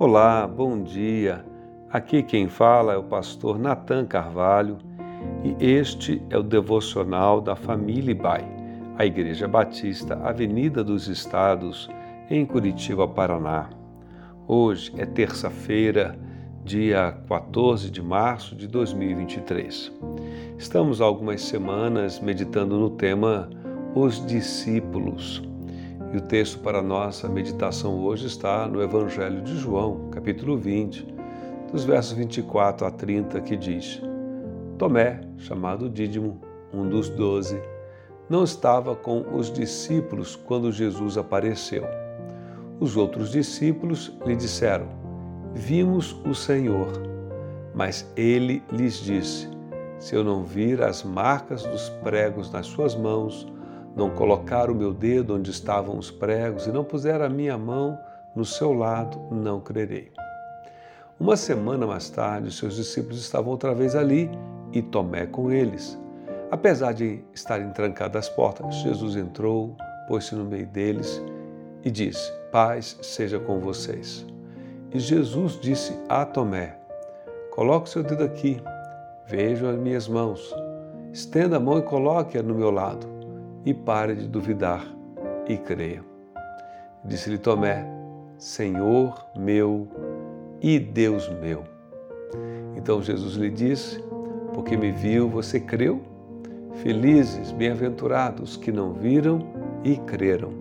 Olá, bom dia. Aqui quem fala é o pastor Nathan Carvalho e este é o devocional da Família Bai, a Igreja Batista Avenida dos Estados, em Curitiba, Paraná. Hoje é terça-feira, dia 14 de março de 2023. Estamos há algumas semanas meditando no tema Os Discípulos. E o texto para nossa meditação hoje está no Evangelho de João, capítulo 20, dos versos 24 a 30, que diz: Tomé, chamado Dídimo, um dos doze, não estava com os discípulos quando Jesus apareceu. Os outros discípulos lhe disseram: Vimos o Senhor. Mas ele lhes disse: Se eu não vir as marcas dos pregos nas suas mãos, não colocar o meu dedo onde estavam os pregos e não puser a minha mão no seu lado, não crerei. Uma semana mais tarde, seus discípulos estavam outra vez ali e Tomé com eles. Apesar de estarem trancadas as portas, Jesus entrou, pôs-se no meio deles e disse: Paz seja com vocês. E Jesus disse a Tomé: Coloque seu dedo aqui, vejam as minhas mãos. Estenda a mão e coloque-a no meu lado e pare de duvidar e creia. Disse-lhe Tomé: Senhor meu e Deus meu. Então Jesus lhe disse: Porque me viu, você creu? Felizes, bem-aventurados que não viram e creram.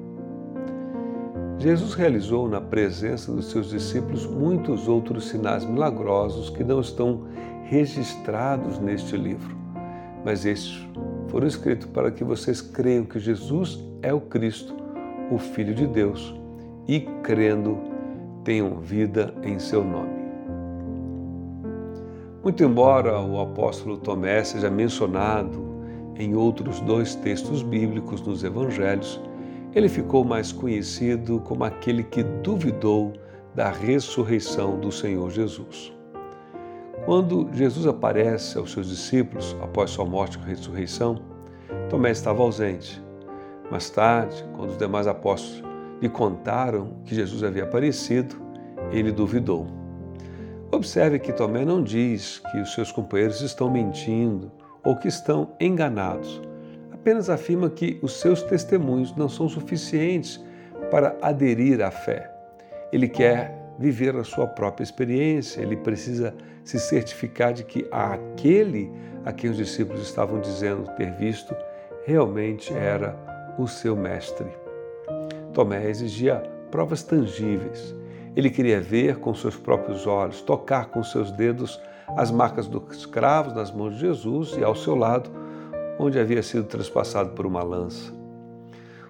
Jesus realizou na presença dos seus discípulos muitos outros sinais milagrosos que não estão registrados neste livro, mas estes foram escritos para que vocês creiam que Jesus é o Cristo, o Filho de Deus, e crendo tenham vida em seu nome. Muito embora o apóstolo Tomé seja mencionado em outros dois textos bíblicos nos evangelhos, ele ficou mais conhecido como aquele que duvidou da ressurreição do Senhor Jesus. Quando Jesus aparece aos seus discípulos após sua morte e ressurreição, Tomé estava ausente. Mais tarde, quando os demais apóstolos lhe contaram que Jesus havia aparecido, ele duvidou. Observe que Tomé não diz que os seus companheiros estão mentindo ou que estão enganados. Apenas afirma que os seus testemunhos não são suficientes para aderir à fé. Ele quer viver a sua própria experiência, ele precisa se certificar de que aquele a quem os discípulos estavam dizendo ter visto realmente era o seu mestre. Tomé exigia provas tangíveis. Ele queria ver com seus próprios olhos, tocar com seus dedos as marcas dos cravos nas mãos de Jesus e ao seu lado, onde havia sido transpassado por uma lança.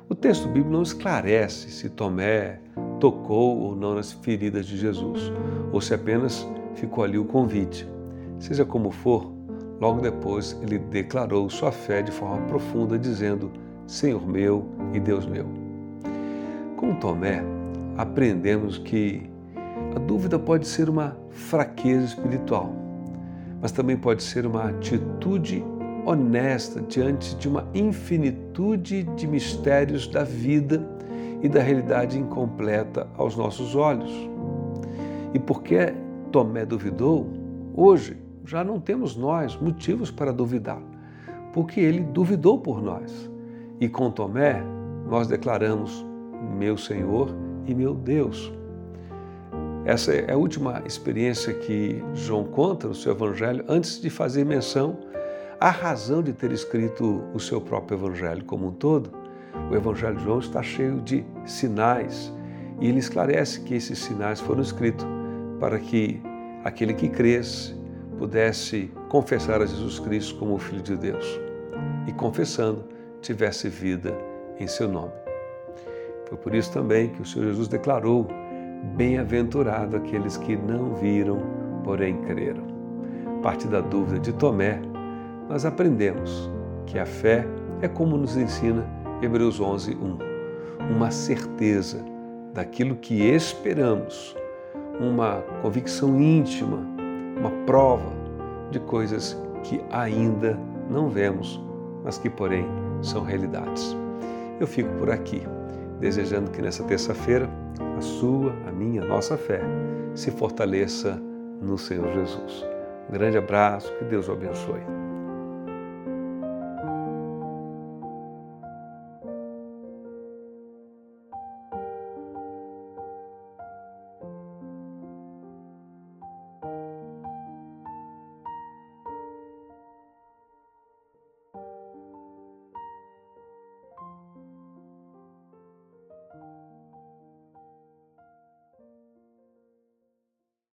O texto bíblico não esclarece se Tomé tocou ou não nas feridas de Jesus, ou se apenas ficou ali o convite. Seja como for, logo depois ele declarou sua fé de forma profunda, dizendo: Senhor meu e Deus meu. Com Tomé, aprendemos que a dúvida pode ser uma fraqueza espiritual, mas também pode ser uma atitude honesta diante de uma infinitude de mistérios da vida e da realidade incompleta aos nossos olhos. E porque Tomé duvidou, hoje já não temos nós motivos para duvidar, porque ele duvidou por nós. E com Tomé, nós declaramos: Meu Senhor e meu Deus. Essa é a última experiência que João conta no seu Evangelho, antes de fazer menção à razão de ter escrito o seu próprio Evangelho como um todo o Evangelho de João está cheio de sinais e ele esclarece que esses sinais foram escritos para que aquele que cresce pudesse confessar a Jesus Cristo como o Filho de Deus e, confessando, tivesse vida em seu nome. Foi por isso também que o Senhor Jesus declarou: Bem-aventurado aqueles que não viram, porém creram. Parte da dúvida de Tomé, nós aprendemos que a fé é como nos ensina Hebreus 11, 1. Uma certeza daquilo que esperamos, uma convicção íntima, uma prova de coisas que ainda não vemos, mas que, porém, são realidades. Eu fico por aqui, desejando que nessa terça-feira a sua, a minha, a nossa fé se fortaleça no Senhor Jesus. Um grande abraço, que Deus o abençoe.